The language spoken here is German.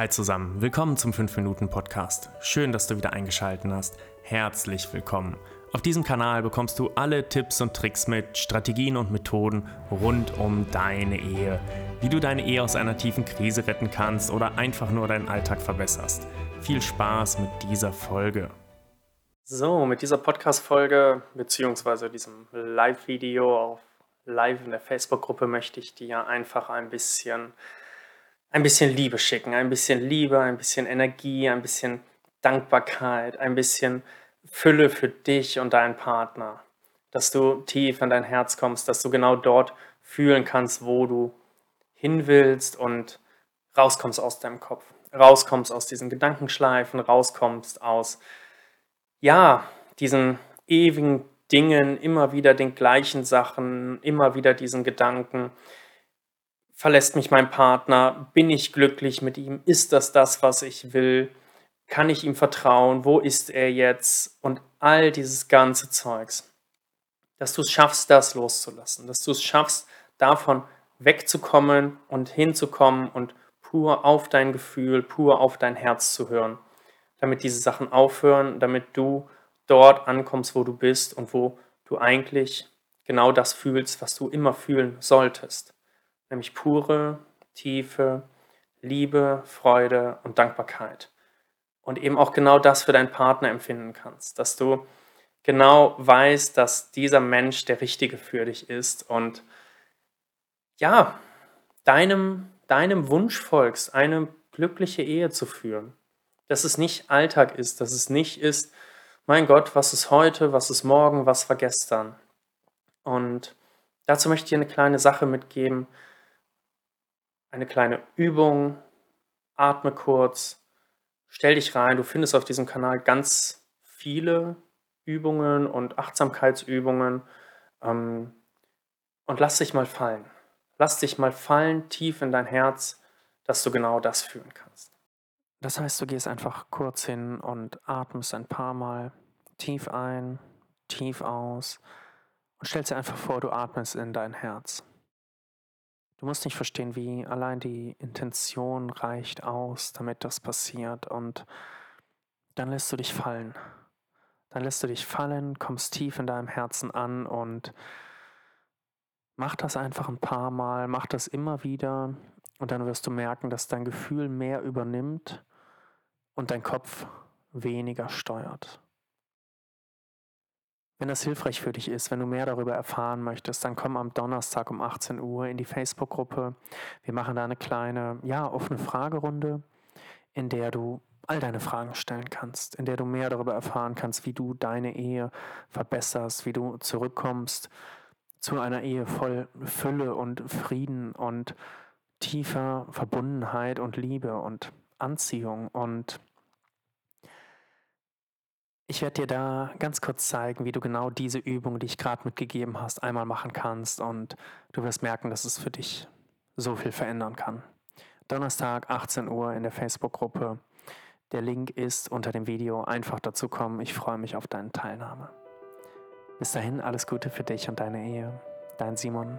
Hi zusammen, willkommen zum 5-Minuten-Podcast. Schön, dass du wieder eingeschaltet hast. Herzlich willkommen. Auf diesem Kanal bekommst du alle Tipps und Tricks mit, Strategien und Methoden rund um deine Ehe. Wie du deine Ehe aus einer tiefen Krise retten kannst oder einfach nur deinen Alltag verbesserst. Viel Spaß mit dieser Folge. So, mit dieser Podcast-Folge bzw. diesem Live-Video auf Live in der Facebook-Gruppe möchte ich dir einfach ein bisschen ein bisschen Liebe schicken, ein bisschen Liebe, ein bisschen Energie, ein bisschen Dankbarkeit, ein bisschen Fülle für dich und deinen Partner. Dass du tief in dein Herz kommst, dass du genau dort fühlen kannst, wo du hin willst und rauskommst aus deinem Kopf, rauskommst aus diesen Gedankenschleifen, rauskommst aus, ja, diesen ewigen Dingen, immer wieder den gleichen Sachen, immer wieder diesen Gedanken, verlässt mich mein Partner? Bin ich glücklich mit ihm? Ist das das, was ich will? Kann ich ihm vertrauen? Wo ist er jetzt? Und all dieses ganze Zeugs. Dass du es schaffst, das loszulassen. Dass du es schaffst, davon wegzukommen und hinzukommen und pur auf dein Gefühl, pur auf dein Herz zu hören. Damit diese Sachen aufhören, damit du dort ankommst, wo du bist und wo du eigentlich genau das fühlst, was du immer fühlen solltest nämlich pure, tiefe Liebe, Freude und Dankbarkeit. Und eben auch genau das für deinen Partner empfinden kannst, dass du genau weißt, dass dieser Mensch der Richtige für dich ist und ja, deinem, deinem Wunsch folgst, eine glückliche Ehe zu führen. Dass es nicht Alltag ist, dass es nicht ist, mein Gott, was ist heute, was ist morgen, was war gestern. Und dazu möchte ich dir eine kleine Sache mitgeben, eine kleine Übung. Atme kurz, stell dich rein. Du findest auf diesem Kanal ganz viele Übungen und Achtsamkeitsübungen. Ähm, und lass dich mal fallen. Lass dich mal fallen tief in dein Herz, dass du genau das fühlen kannst. Das heißt, du gehst einfach kurz hin und atmest ein paar Mal tief ein, tief aus und stellst dir einfach vor, du atmest in dein Herz. Du musst nicht verstehen, wie allein die Intention reicht aus, damit das passiert. Und dann lässt du dich fallen. Dann lässt du dich fallen, kommst tief in deinem Herzen an und mach das einfach ein paar Mal, mach das immer wieder und dann wirst du merken, dass dein Gefühl mehr übernimmt und dein Kopf weniger steuert. Wenn das hilfreich für dich ist, wenn du mehr darüber erfahren möchtest, dann komm am Donnerstag um 18 Uhr in die Facebook-Gruppe. Wir machen da eine kleine, ja, offene Fragerunde, in der du all deine Fragen stellen kannst, in der du mehr darüber erfahren kannst, wie du deine Ehe verbesserst, wie du zurückkommst zu einer Ehe voll Fülle und Frieden und tiefer Verbundenheit und Liebe und Anziehung und ich werde dir da ganz kurz zeigen, wie du genau diese Übung, die ich gerade mitgegeben hast, einmal machen kannst und du wirst merken, dass es für dich so viel verändern kann. Donnerstag, 18 Uhr in der Facebook-Gruppe. Der Link ist unter dem Video. Einfach dazu kommen. Ich freue mich auf deine Teilnahme. Bis dahin alles Gute für dich und deine Ehe. Dein Simon.